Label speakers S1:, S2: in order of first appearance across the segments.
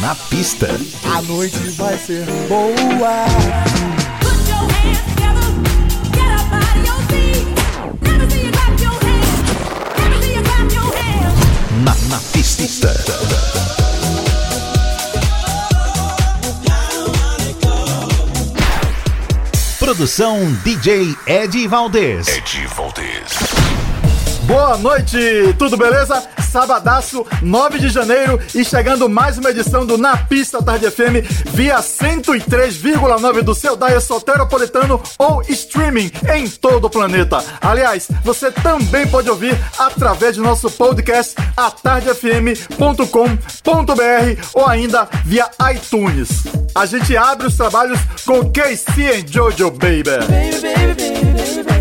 S1: Na pista.
S2: A noite vai ser boa.
S1: Na, na pista. Produção DJ Ed Valdez.
S3: Ed Valdez.
S2: Boa noite, tudo beleza? Sabadaço, 9 de janeiro e chegando mais uma edição do Na Pista Tarde FM via 103,9 do seu Daia Soteropolitano ou streaming em todo o planeta. Aliás, você também pode ouvir através do nosso podcast atardefm.com.br ou ainda via iTunes. A gente abre os trabalhos com KC and Jojo Baby. baby, baby, baby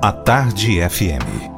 S4: a Tarde FM.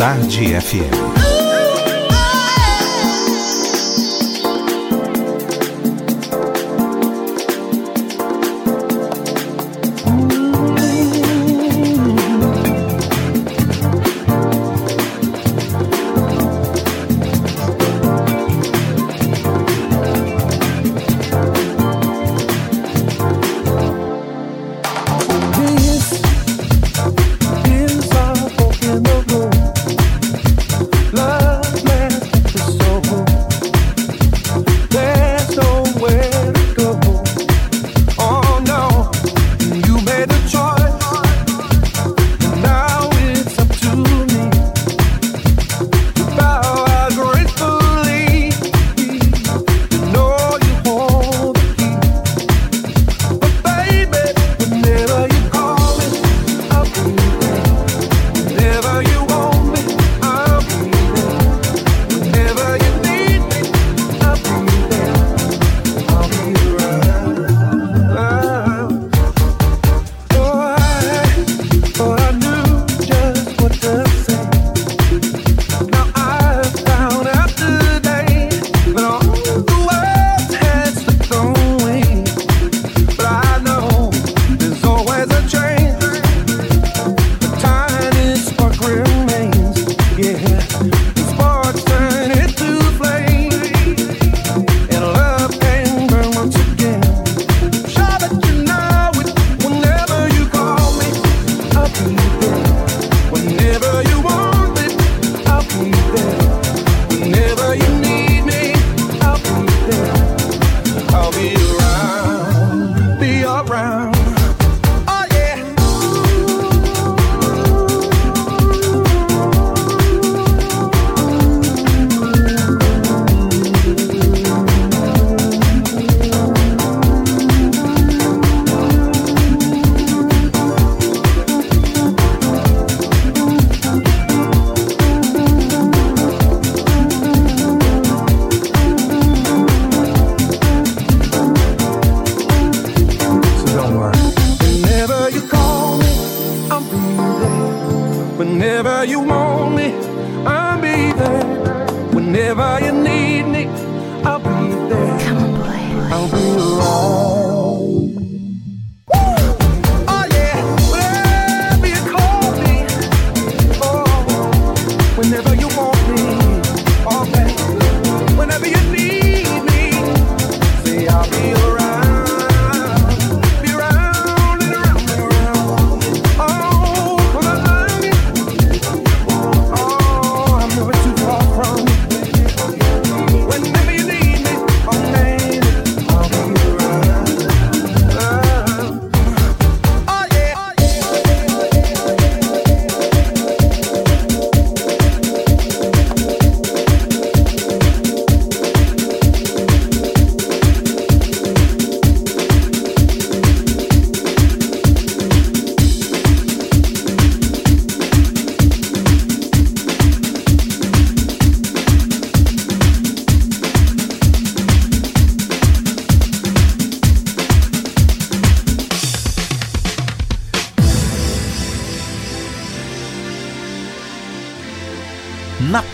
S5: Tarde FM.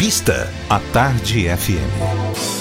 S5: Pista, à Tarde FM.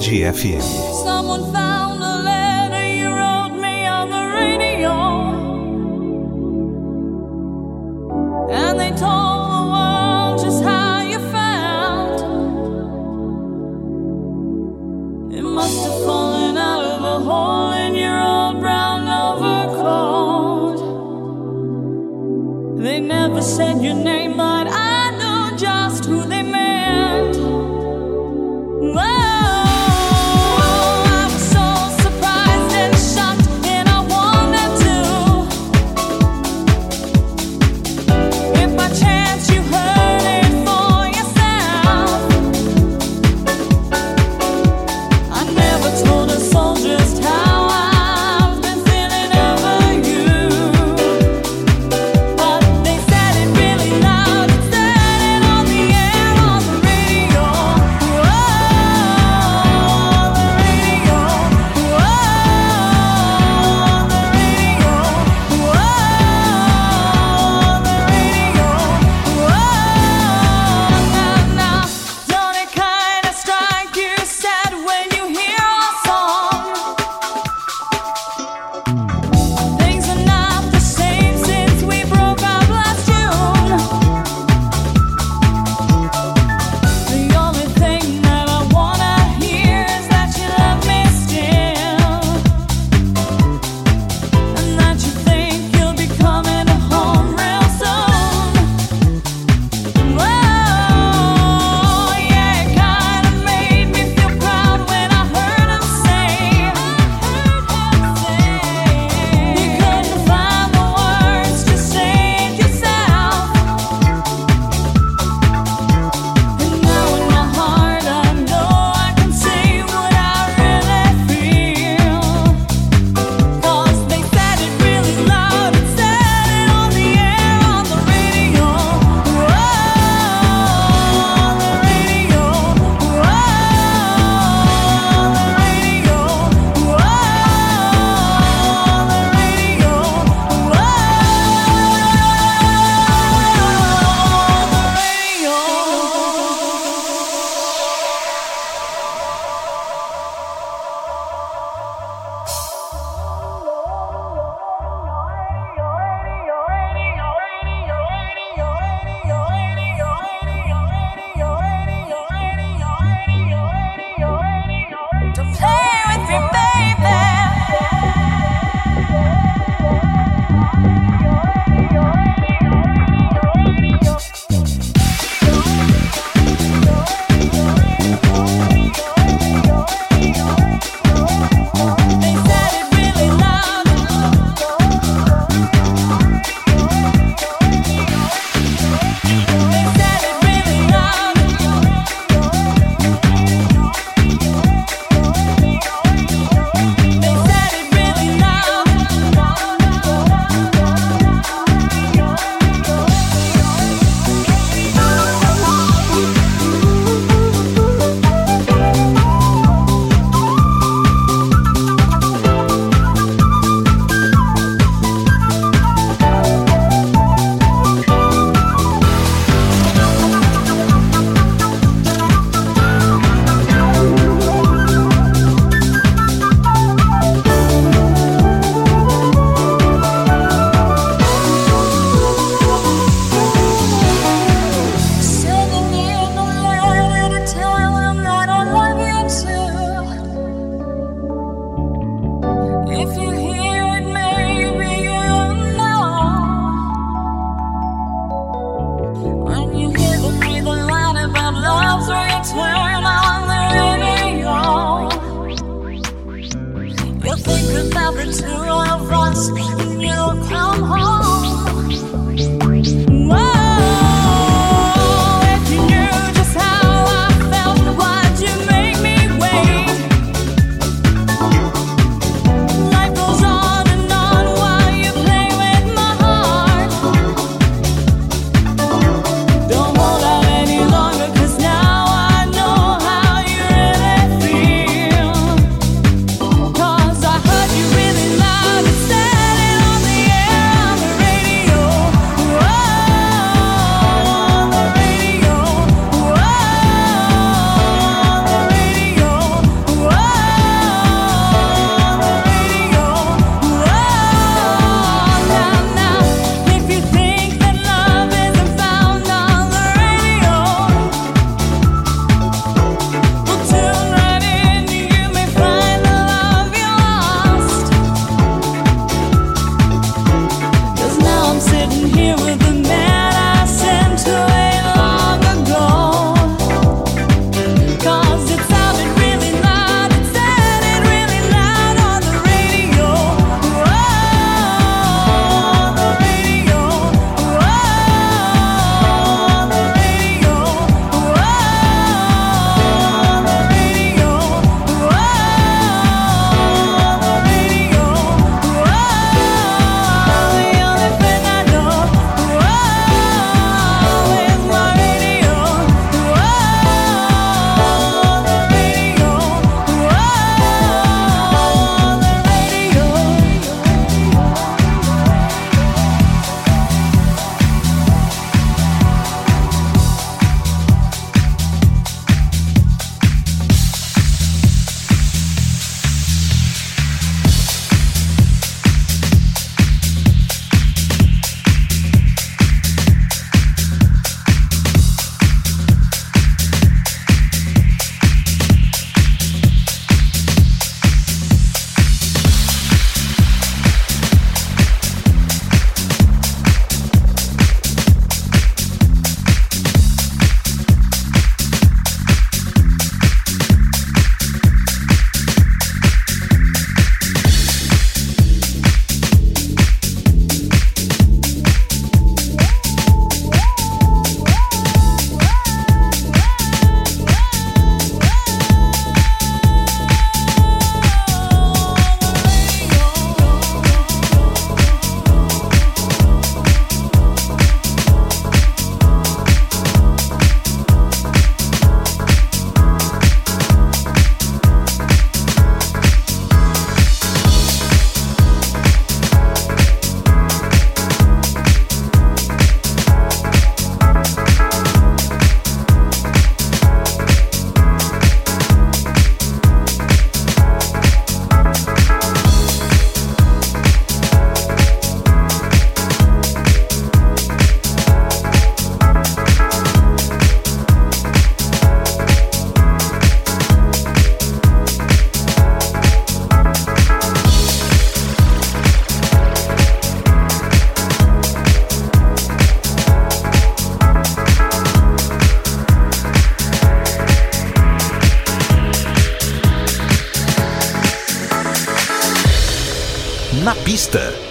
S4: Tarde FM.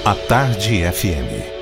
S6: A
S7: Tarde FM.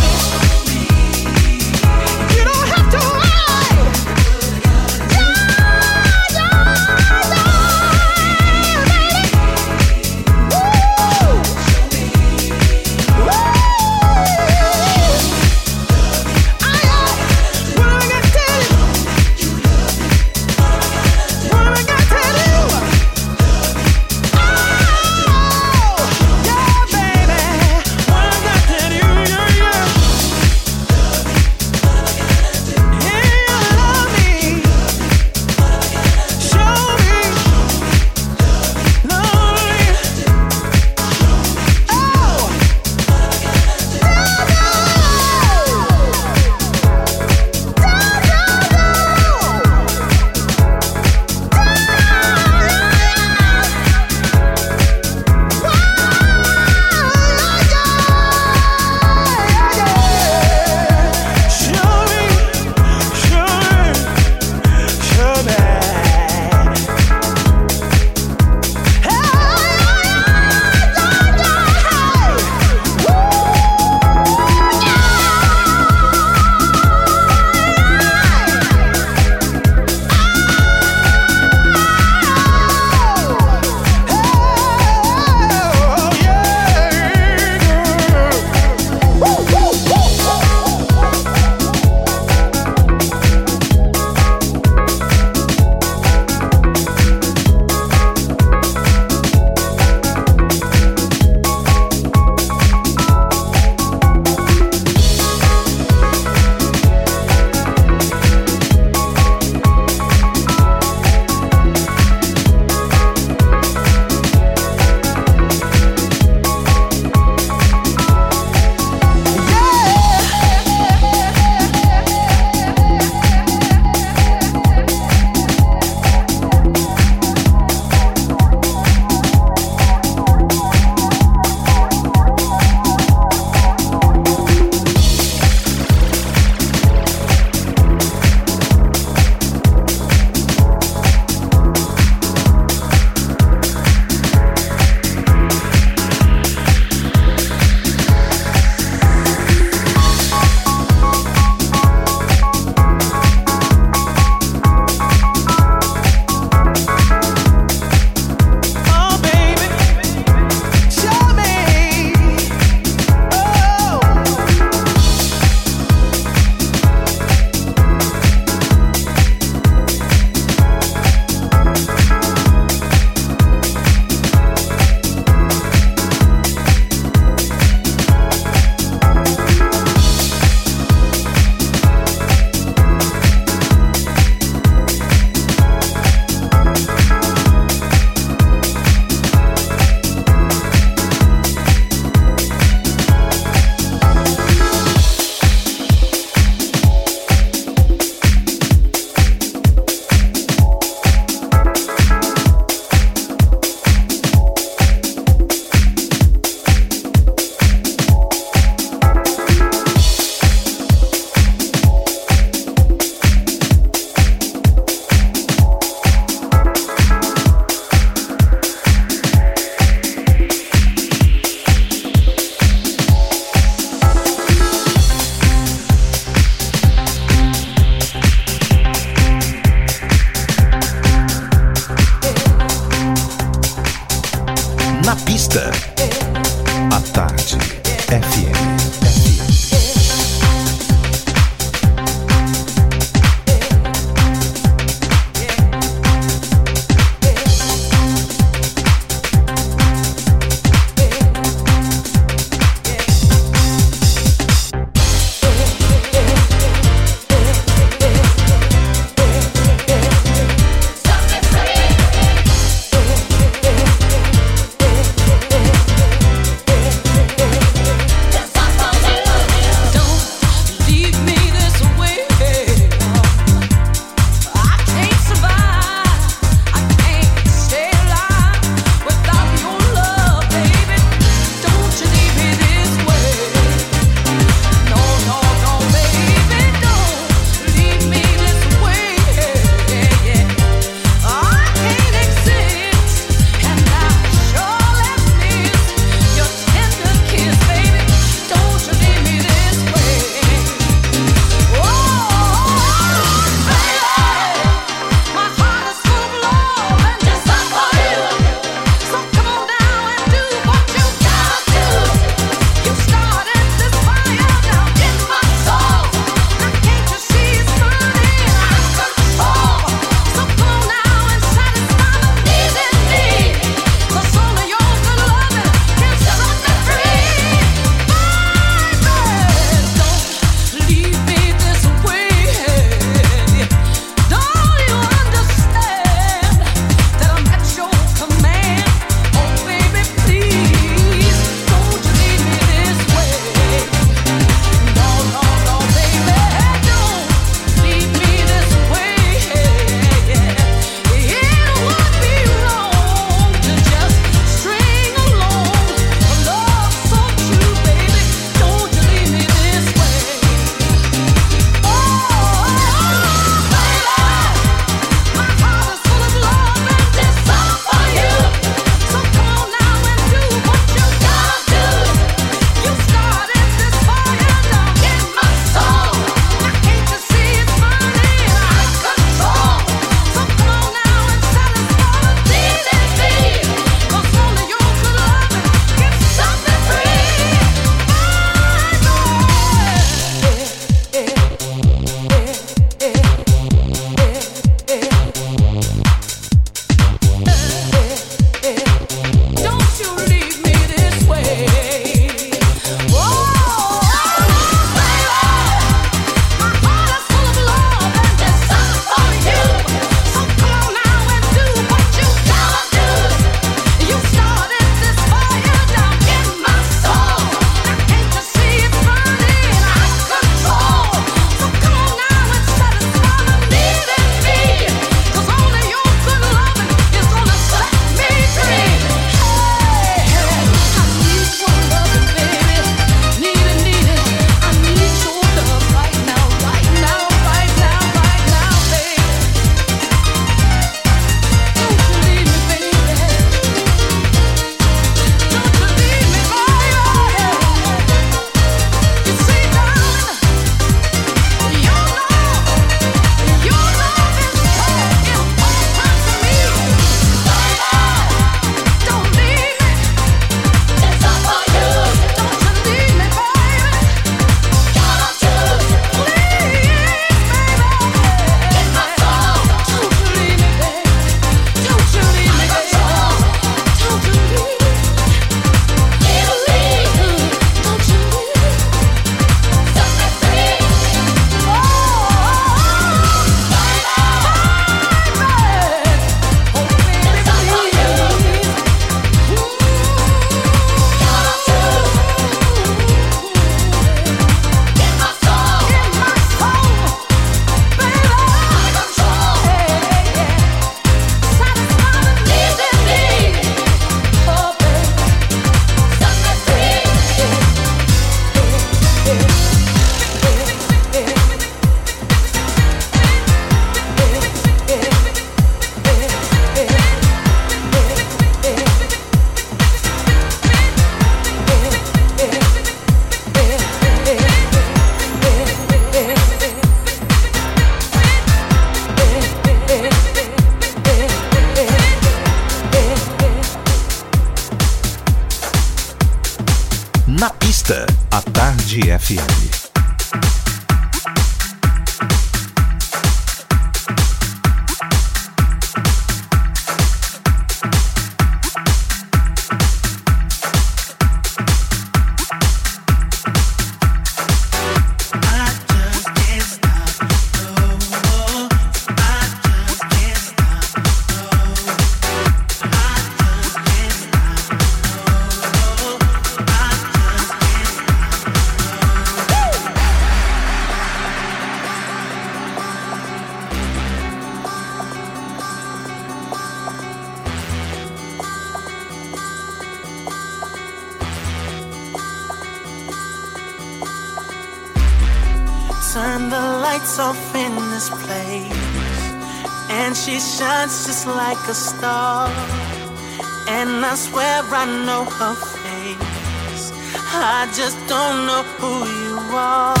S8: I know
S7: her face. I just don't know who you are.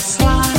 S9: Slide.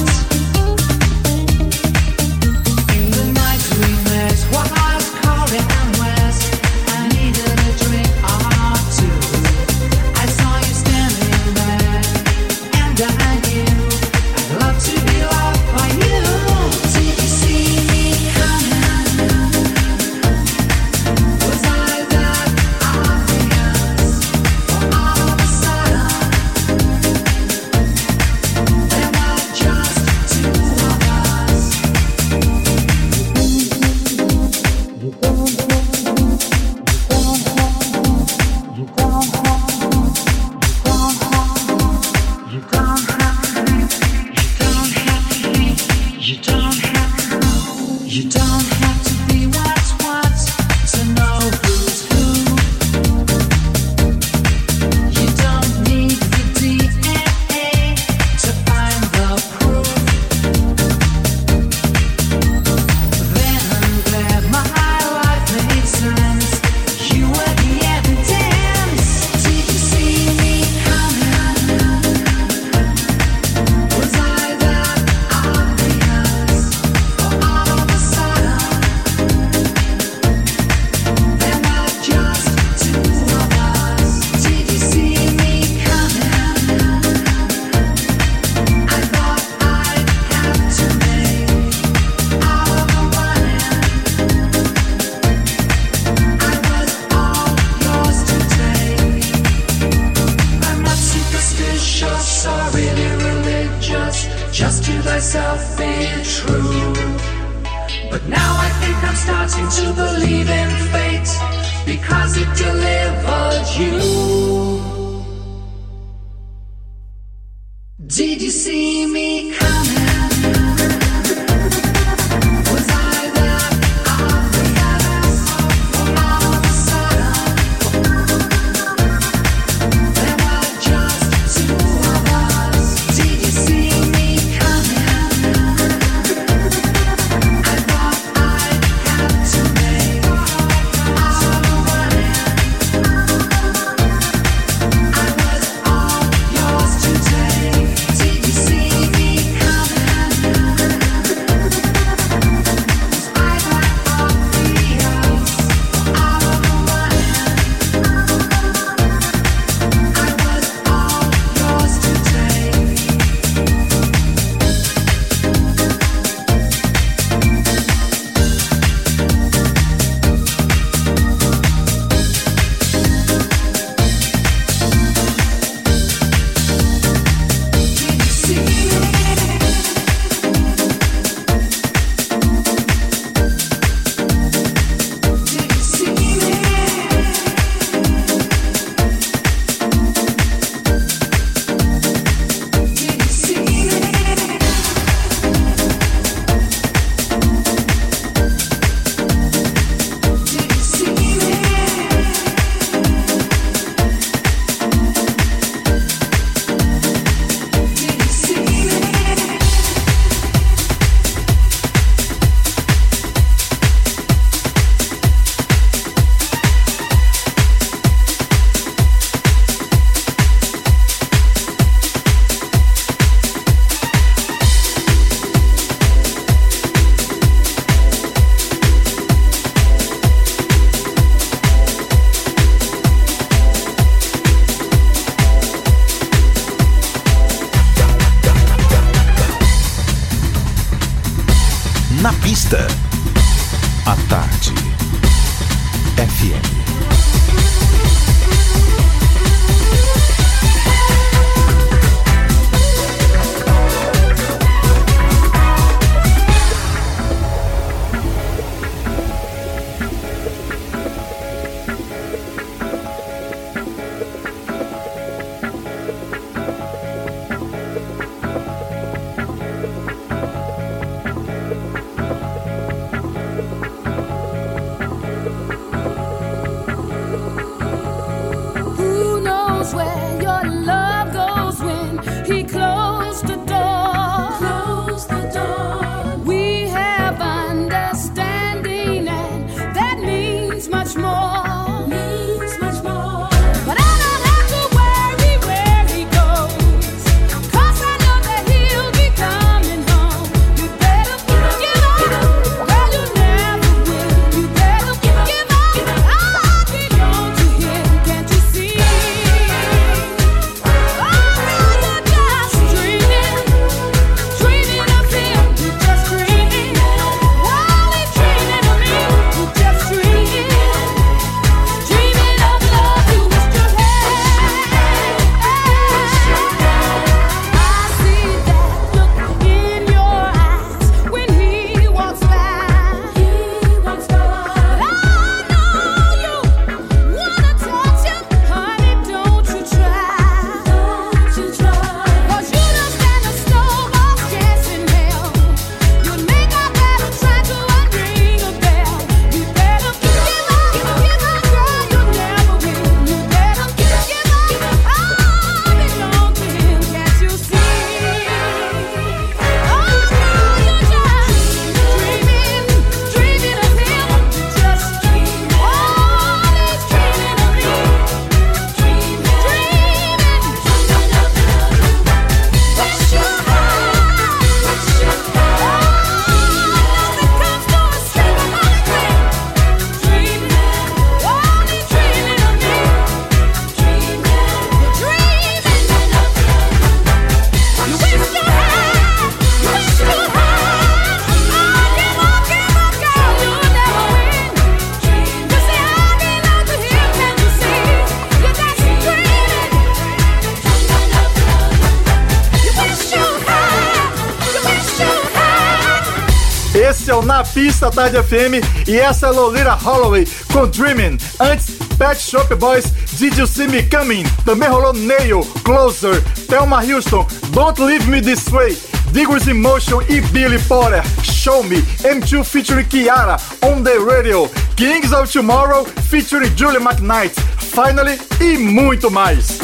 S9: Tarde FM
S2: e essa é Lolita Holloway com Dreaming. Antes, Pet Shop Boys, Did You See Me Coming? Também rolou Nail, Closer, Thelma Houston, Don't Leave Me This Way, Diggers in Motion e Billy Porter, Show Me, M2 featuring Kiara, On The Radio, Kings of Tomorrow featuring Julie McKnight, Finally e muito mais.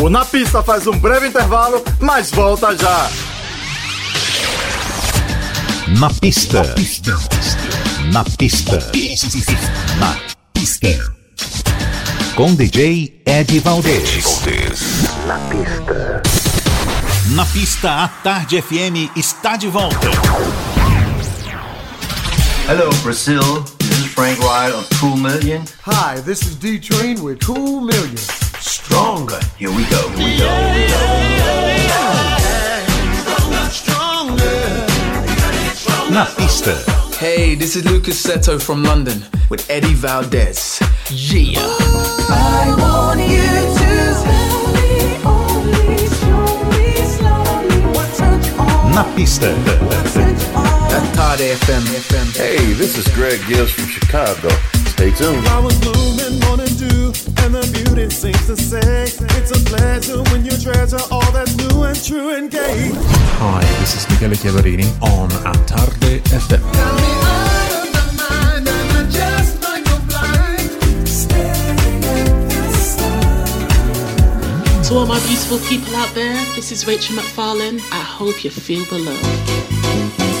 S2: O Na Pista faz um breve intervalo, mas volta já.
S1: Na pista. Na pista. Na pista. Com DJ Ed Valdez. Na pista. Na pista, a Tarde FM está de volta.
S10: Hello, Brazil. This is Frank Wright of Cool Million.
S11: Hi, this is D Train with Cool Million.
S10: Stronger. Here we go. Here we go. Here we go.
S1: Na pista.
S12: Hey, this is Lucas Seto from London with Eddie Valdez. Yeah.
S4: I want you to slowly, only show me slowly what touch on,
S1: Na pista.
S4: touch on.
S12: FM. FM.
S13: Hey, this is Greg Gills from Chicago. Stay tuned.
S14: Flowers bloom and morning dew, and the beauty seems to say it's a pleasure when you treasure all that's new and true and gay.
S15: Hi, this is Michele Chiavarini on A Tarde FM.
S16: To all my beautiful people out there, this is Rachel McFarlane. I hope you feel the love.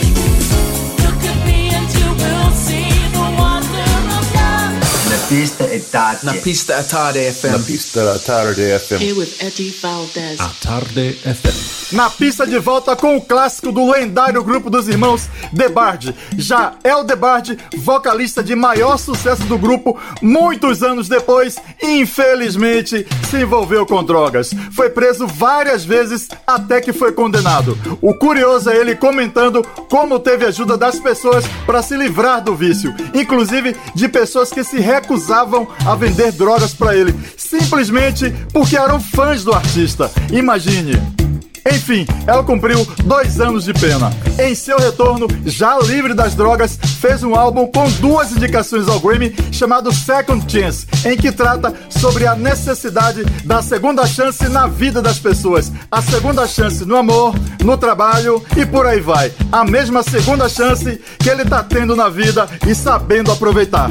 S10: Pista e tarde.
S12: Na pista at Tarde FM.
S13: Na pista da tarde FM.
S16: Here with Eddie Valdez.
S15: A Tarde FM.
S2: Na pista de volta com o clássico do lendário grupo dos irmãos The Bard. Já El Bard, vocalista de maior sucesso do grupo, muitos anos depois, infelizmente, se envolveu com drogas. Foi preso várias vezes até que foi condenado. O curioso é ele comentando como teve ajuda das pessoas para se livrar do vício, inclusive de pessoas que se recusavam a vender drogas para ele, simplesmente porque eram fãs do artista. Imagine. Enfim, ela cumpriu dois anos de pena. Em seu retorno, já livre das drogas, fez um álbum com duas indicações ao Grammy chamado Second Chance, em que trata sobre a necessidade da segunda chance na vida das pessoas. A segunda chance no amor, no trabalho e por aí vai. A mesma segunda chance que ele tá tendo na vida e sabendo aproveitar.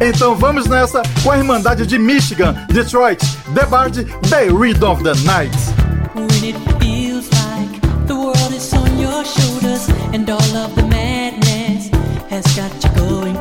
S2: Então vamos nessa com a Irmandade de Michigan, Detroit, The Bard, The Read of the Night.
S4: When it feels like the world is on your shoulders and all of the madness has got you going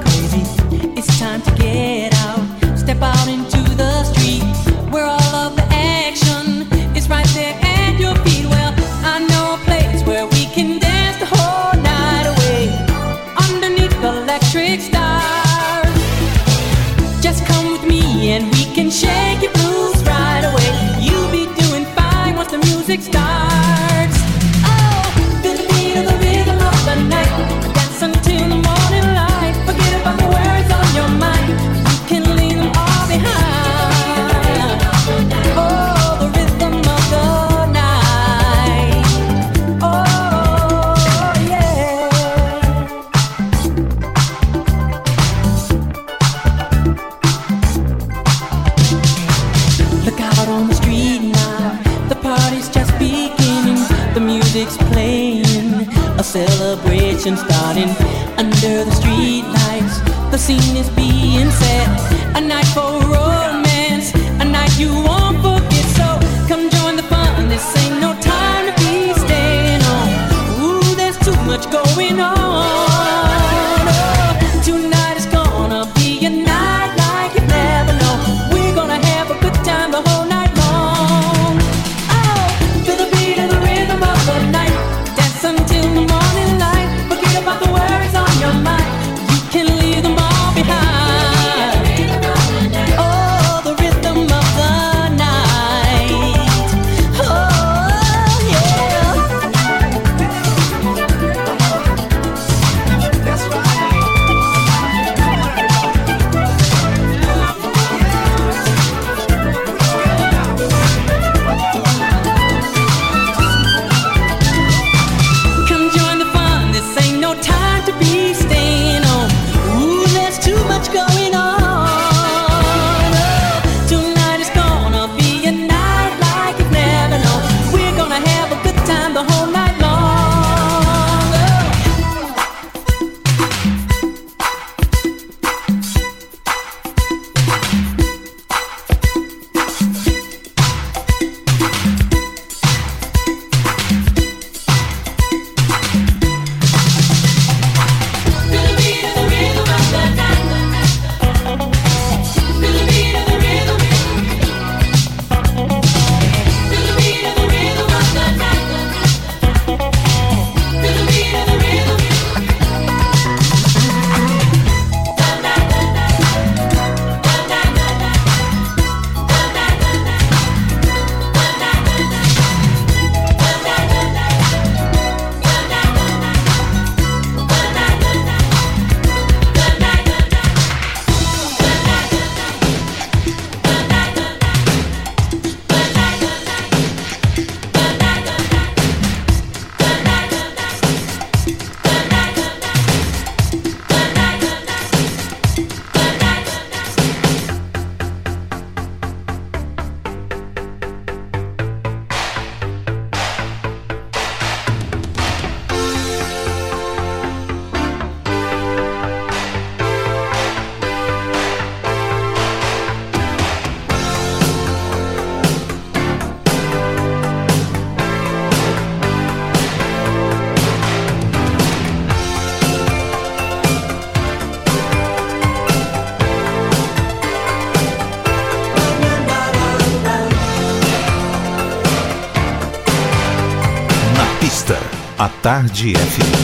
S4: celebration starting under the street lights. The scene is being set. A night for romance. A night you won't forget. So come join the fun. This ain't no time to be staying on. Ooh, there's too much going on.
S5: Tarde FM.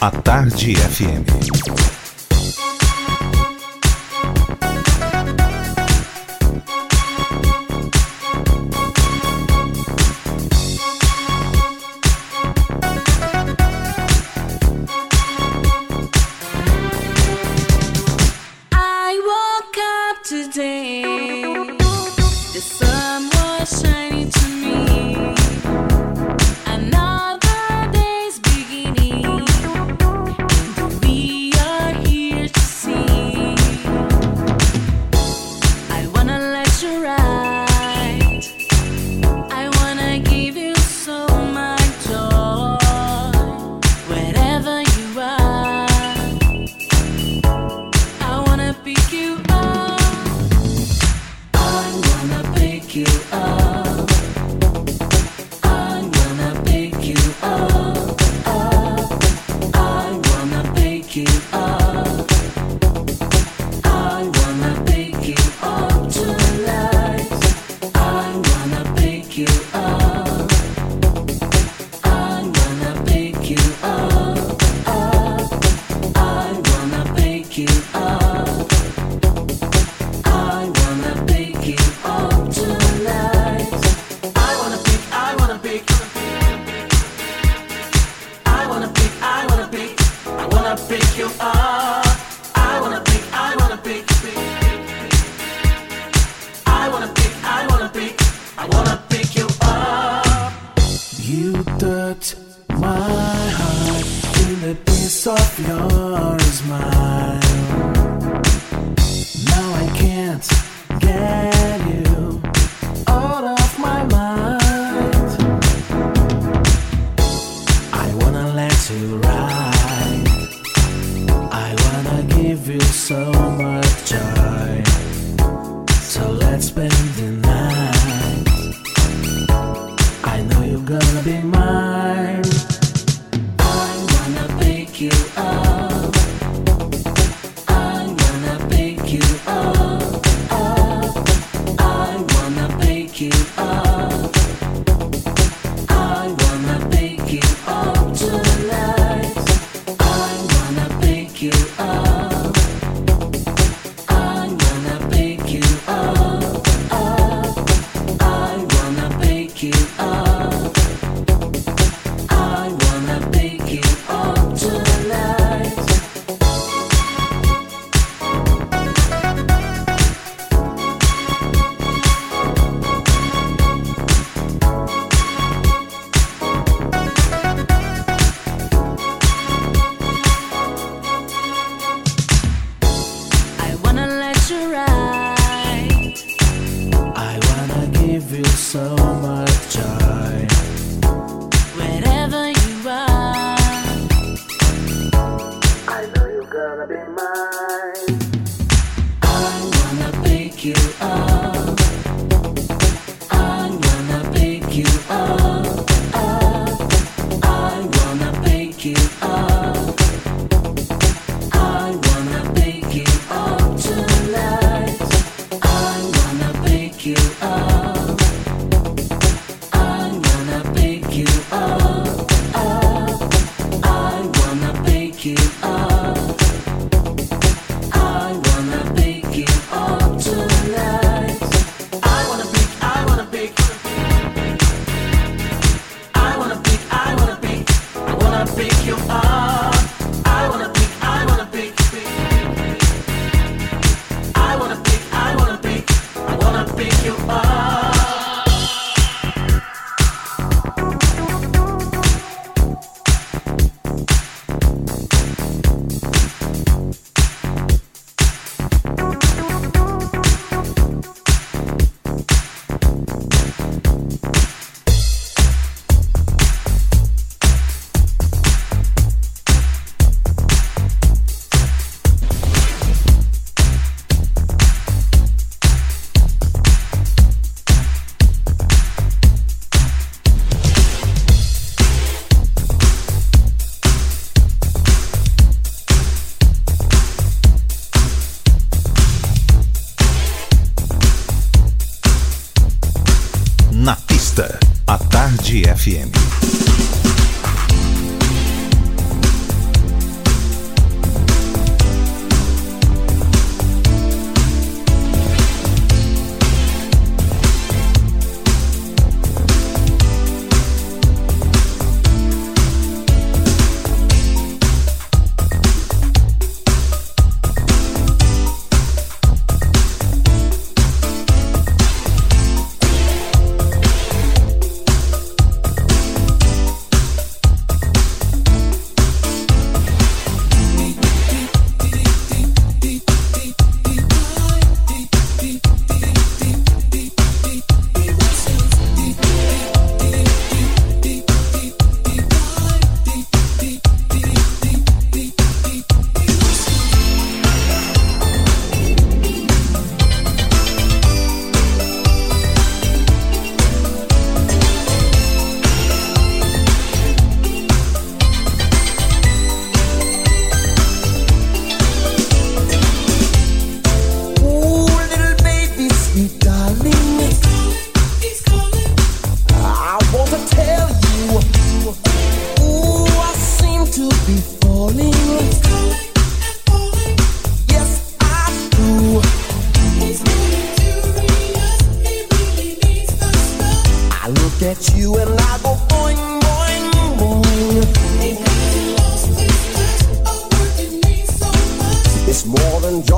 S17: A
S5: Tarde FM.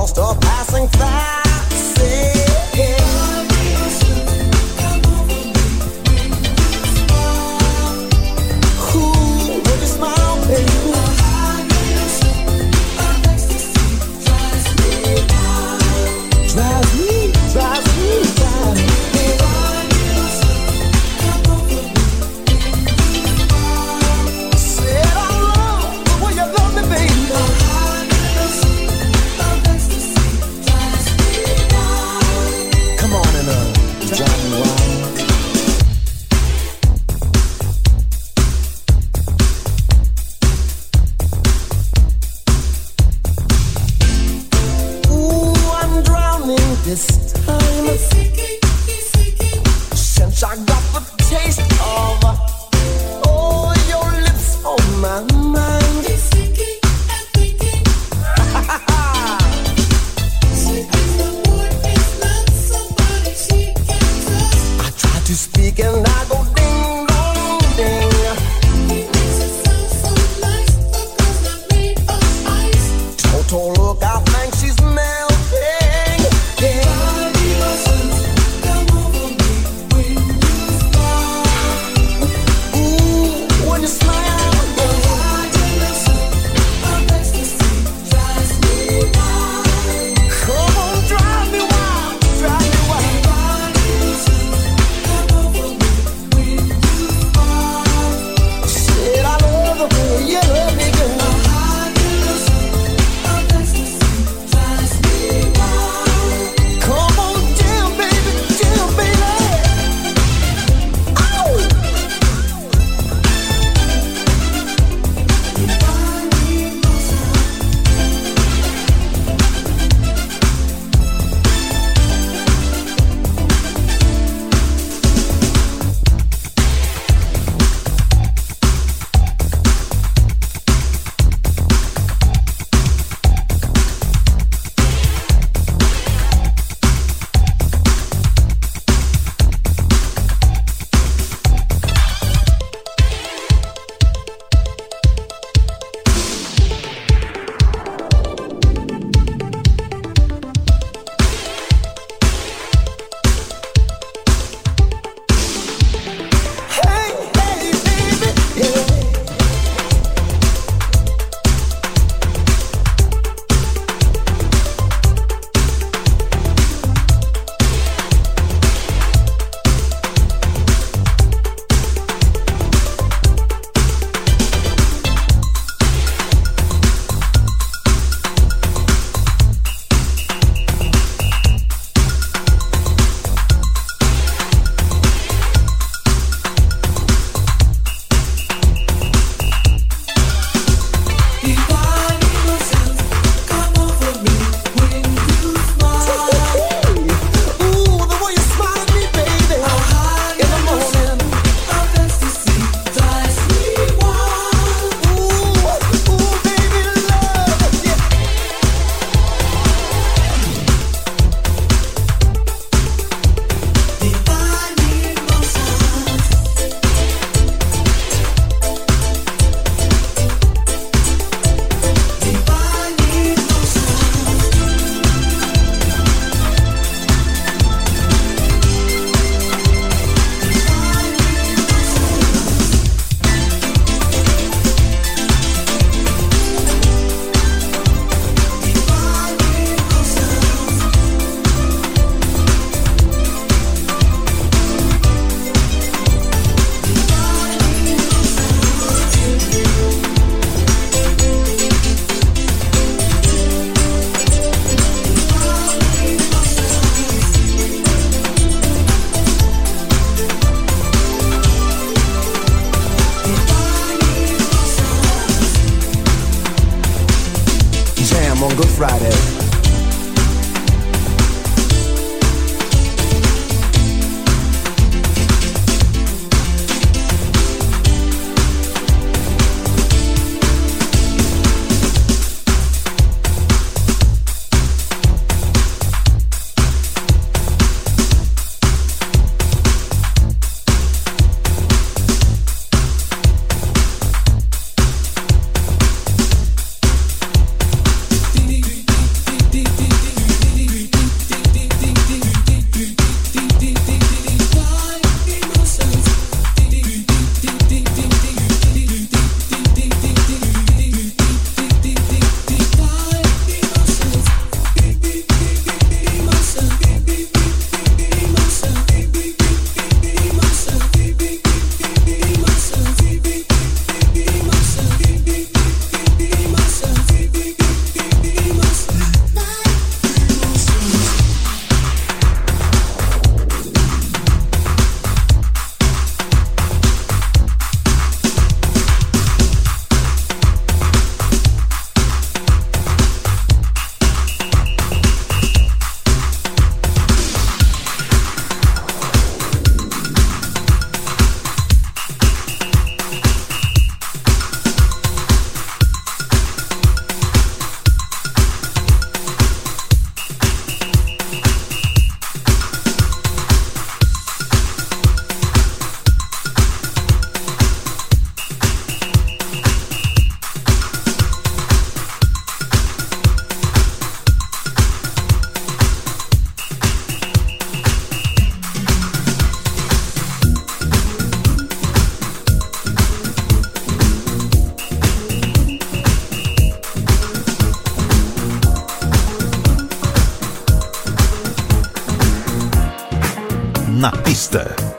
S18: stop passing
S5: fast.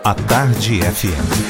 S5: A Tarde FM.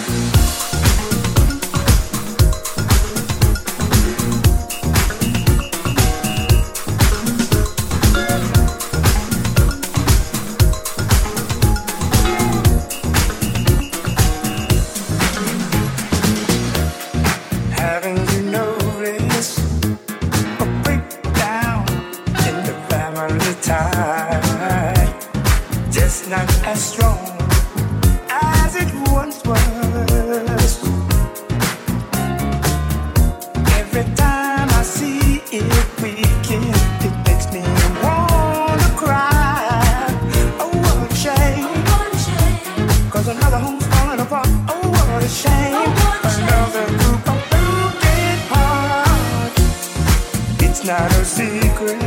S19: It's not a secret.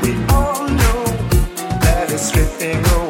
S19: We all know that it's slipping away.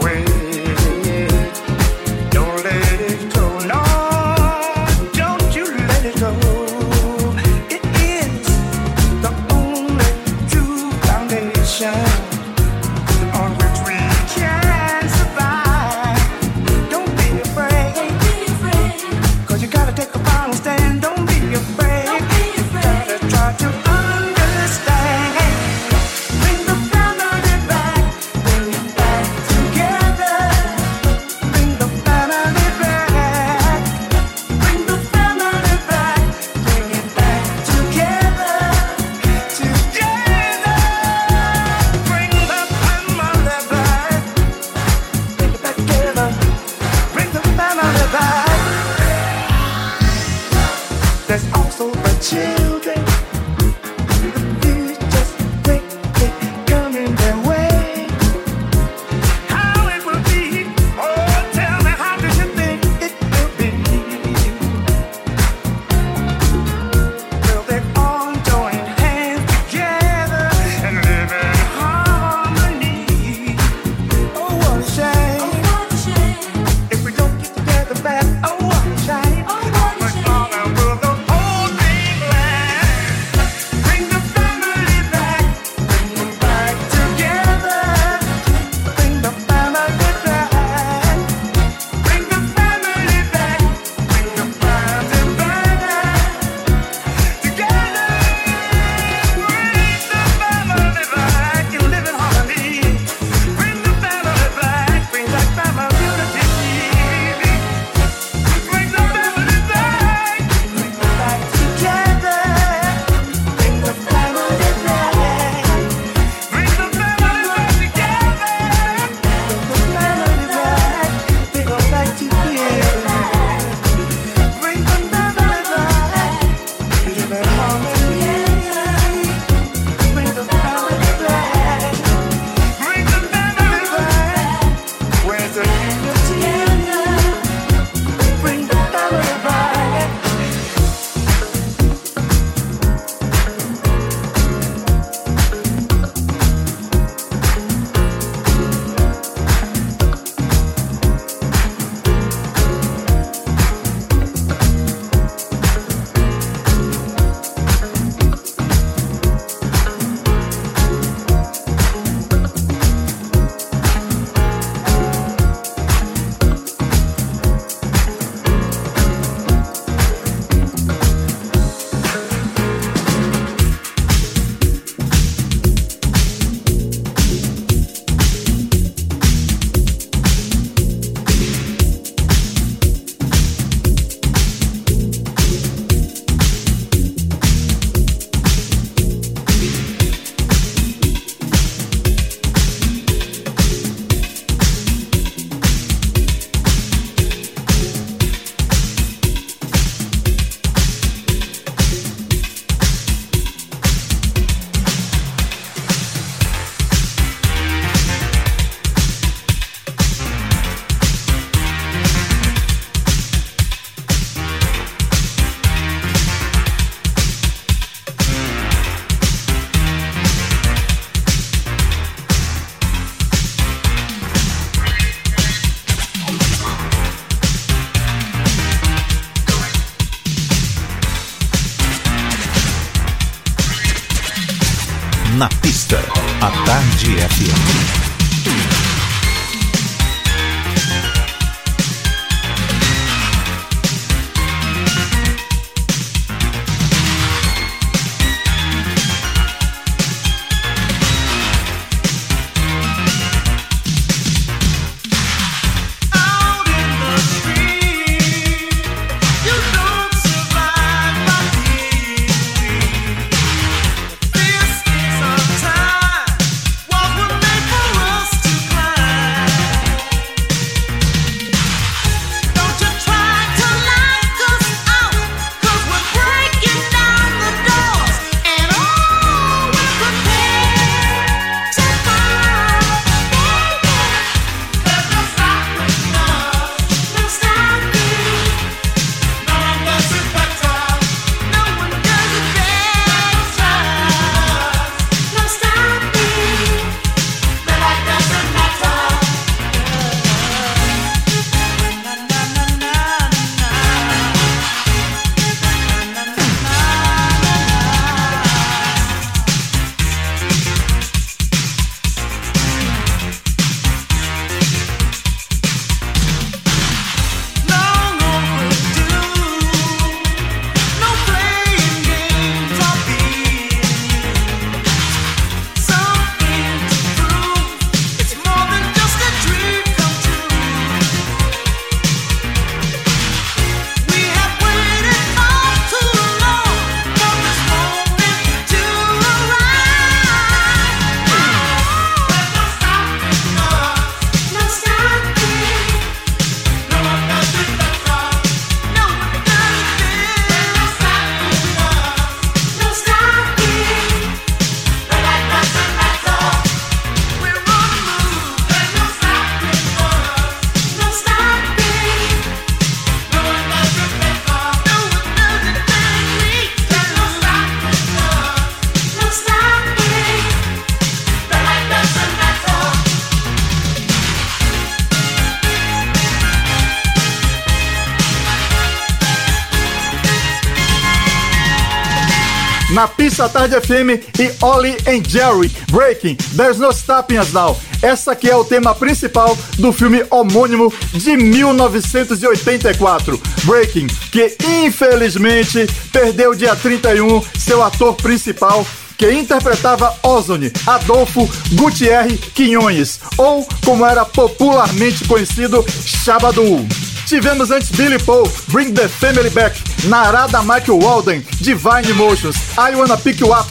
S5: Pista Tarde FM
S2: e Ollie and Jerry, Breaking, There's No Stopping Us Now. Essa aqui é o tema principal do filme homônimo de 1984, Breaking, que infelizmente perdeu dia 31 seu ator principal que interpretava Ozone, Adolfo Gutierre Quinhões, ou como era popularmente conhecido, Shabadu. Tivemos antes Billy Paul, Bring the Family Back, Narada Michael Walden, Divine Emotions, I Wanna Pick You Up,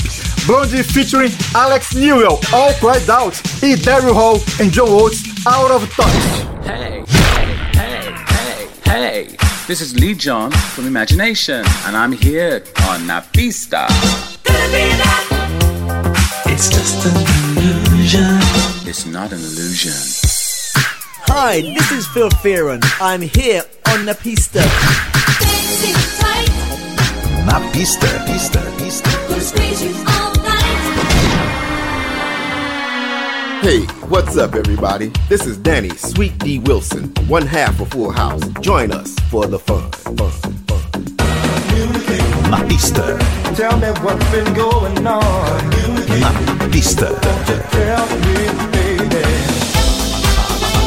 S2: Blondie featuring Alex Newell, All Cried Out, e Daryl Hall and John Oates, Out of Touch.
S20: Hey, hey, hey, hey, hey. This is Lee John from Imagination, and I'm here on Na Pista. It's just an illusion. It's not an illusion.
S21: Hi, this is Phil Fearon. I'm here on the pista.
S5: Na pista, pista, pista.
S22: Hey, what's up, everybody? This is Danny Sweet D Wilson, one half of Full House. Join us for the fun. fun, fun.
S5: Na pista,
S19: Tell me what's been going on.
S5: na pista.
S19: Tell me, baby.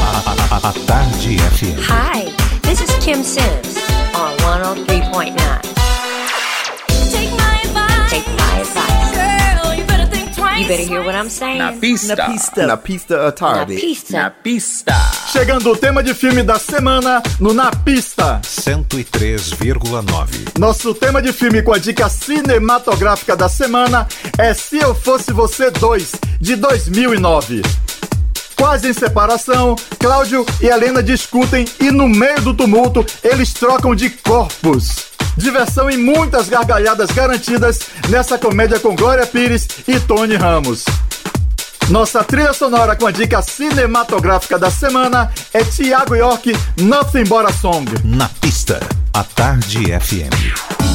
S5: A, a, a Tarde FM.
S23: Hi, this is Kim Sims on 103.9. Take my advice. Take my advice. Girl, you better think twice. You better hear what I'm saying.
S20: Na pista.
S22: Na pista. Na pista à tarde.
S23: Na pista.
S20: Na pista.
S2: Chegando o tema de filme da semana no Na Pista.
S5: 103,9.
S2: Nosso tema de filme com a dica cinematográfica da semana é Se Eu Fosse Você 2, de 2009. Quase em separação, Cláudio e Helena discutem e no meio do tumulto eles trocam de corpos. Diversão e muitas gargalhadas garantidas nessa comédia com Glória Pires e Tony Ramos. Nossa trilha sonora com a dica cinematográfica da semana é Tiago York, Nothing But a Song.
S5: Na pista, a Tarde FM.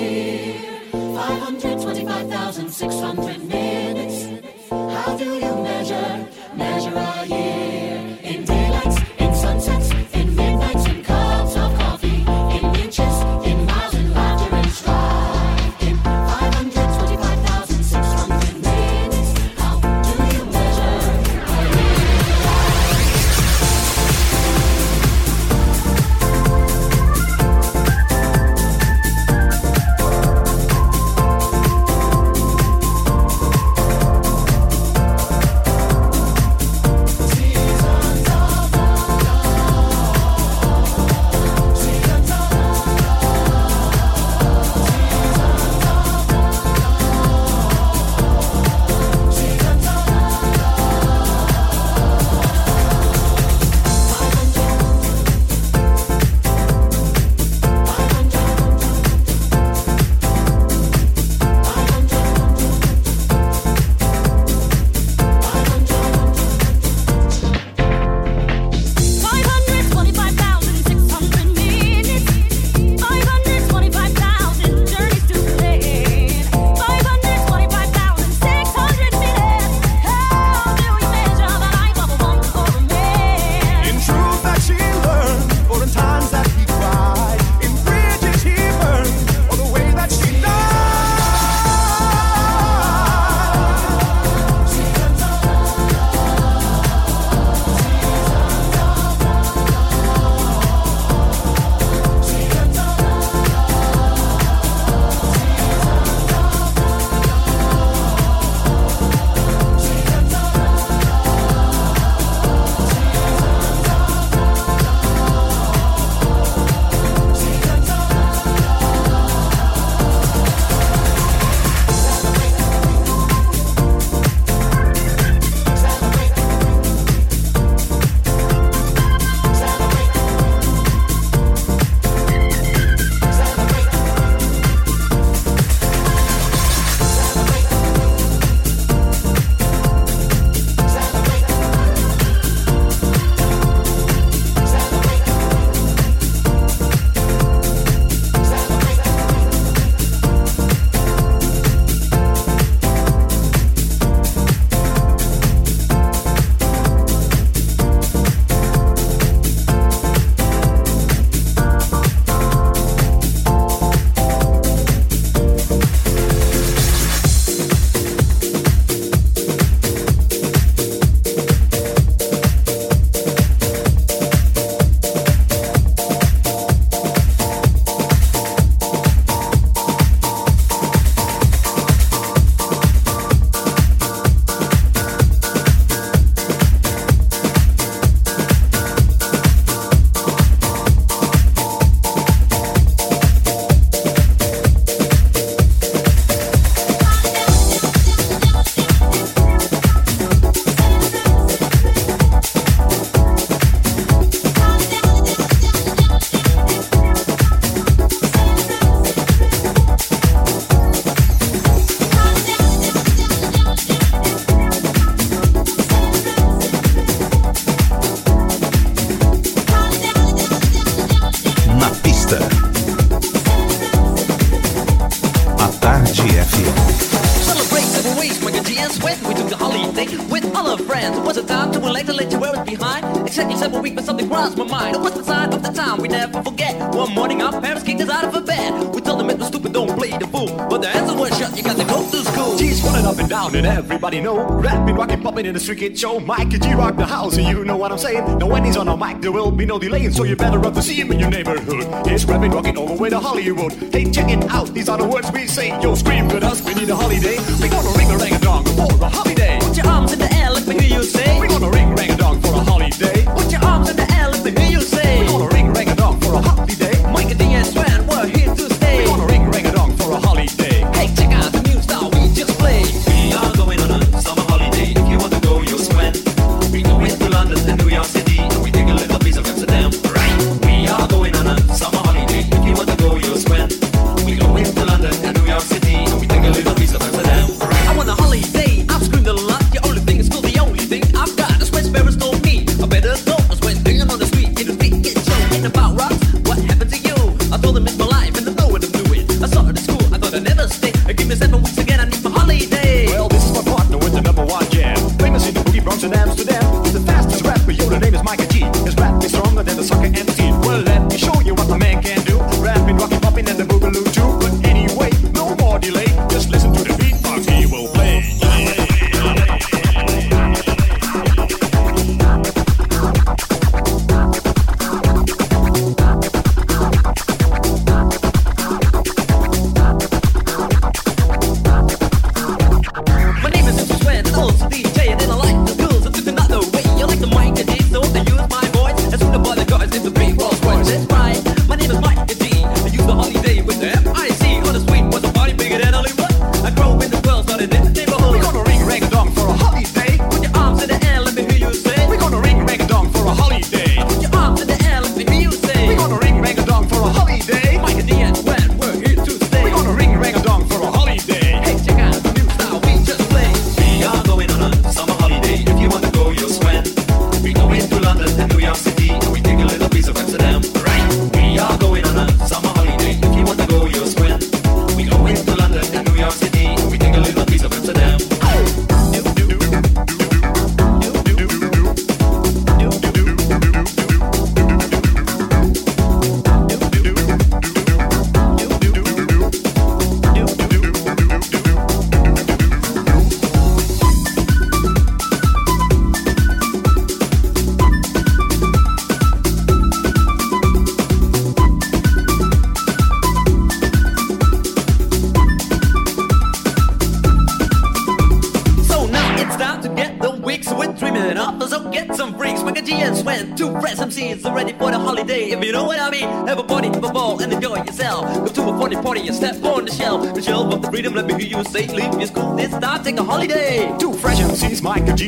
S24: And
S25: everybody know. Rapping, rocking, popping in the street kid show. Mikey G rock the house, and you know what I'm saying. Now when he's on a mic, there will be no delaying, so you better run to see him in your neighborhood. He's rapping, rocking all the way to Hollywood. Hey, check it out, these are the words we say. Yo, scream with us, we need a holiday. We gonna ring a rang a dong for a holiday.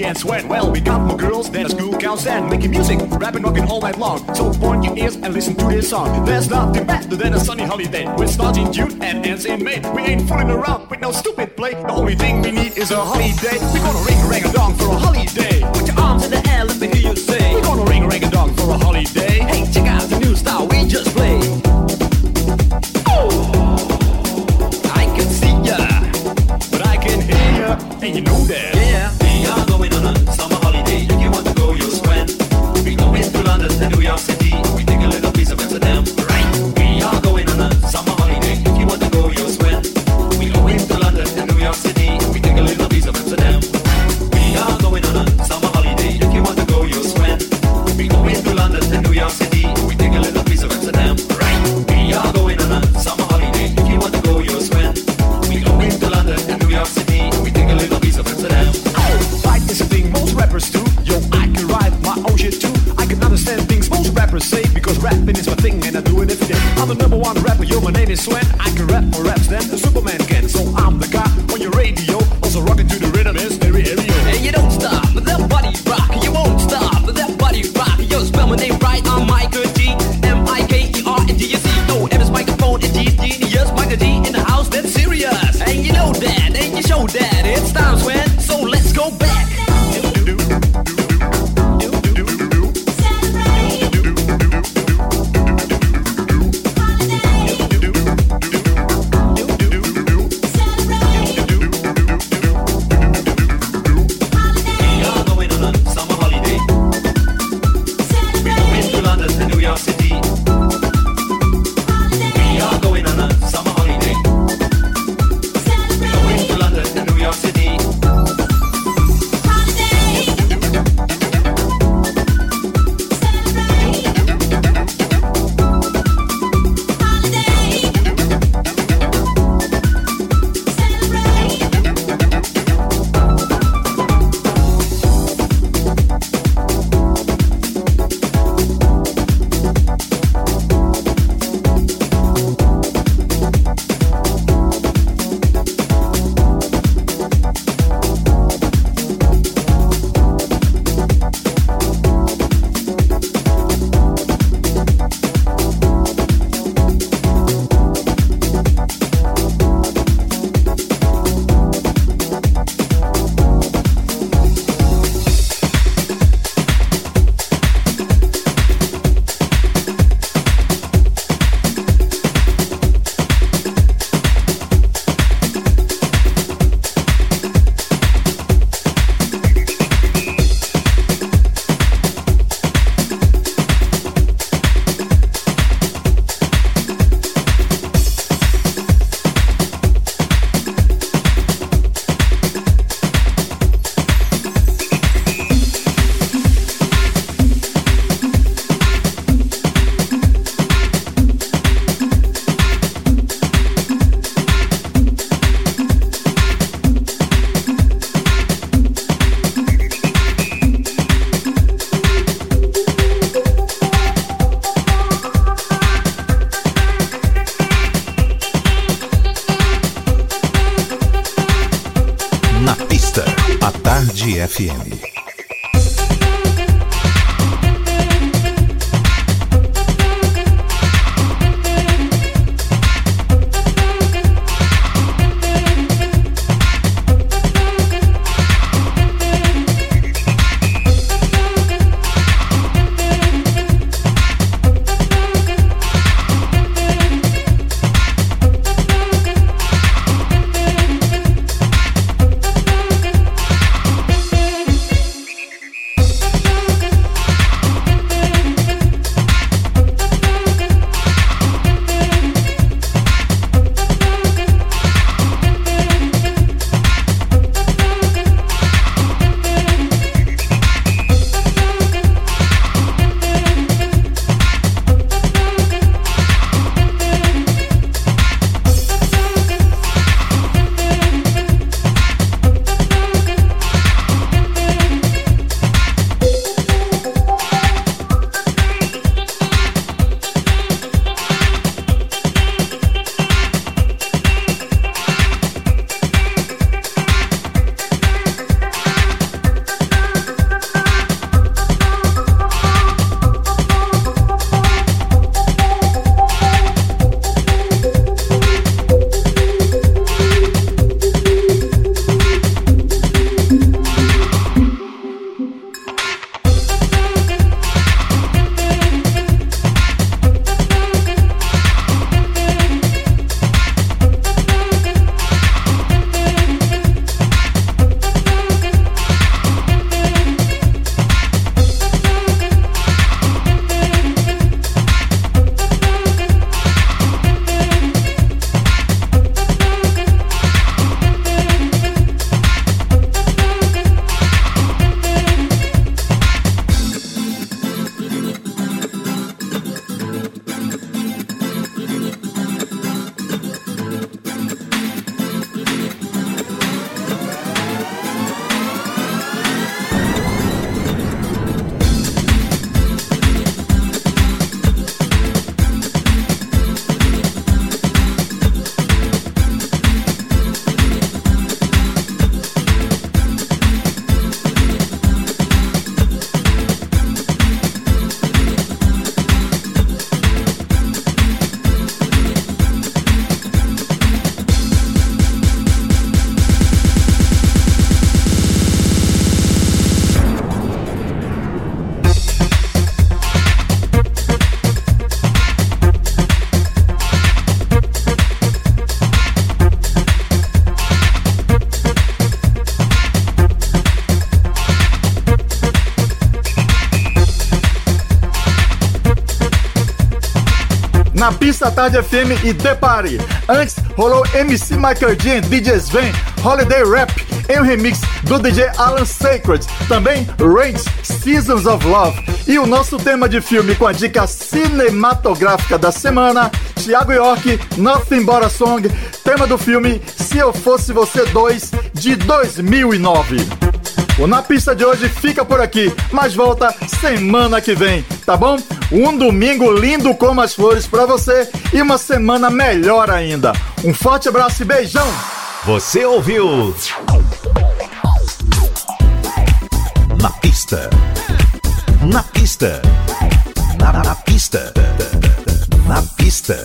S26: And
S25: Sweat. Well, we got more girls than a school counts and making music, rapping, rocking all night long. So point your ears and listen to this song. There's nothing better than a sunny holiday. We're starting June and ends in May. We ain't fooling around with no stupid play. The only thing we need is a holiday. We're gonna ring a ring a dong for a holiday.
S26: Put your arms in the air, let me hear you say.
S25: We're gonna ring a ring a dong for a holiday.
S26: Hey, check out the new style we just played.
S25: I can see ya, but I can hear ya, and you know that.
S5: Na pista Tarde FM
S2: e Depare. Antes rolou MC Michael e DJ Sven, Holiday Rap, em um remix do DJ Alan Sacred. Também Range, Seasons of Love. E o nosso tema de filme com a dica cinematográfica da semana, Thiago York, Nothing But a Song, tema do filme Se Eu Fosse Você 2, de 2009. O Na Pista de hoje fica por aqui, mas volta semana que vem, tá bom? Um domingo lindo como as flores pra você e uma semana melhor ainda. Um forte abraço e beijão!
S5: Você ouviu? Na pista. Na pista. Na, na pista. Na pista.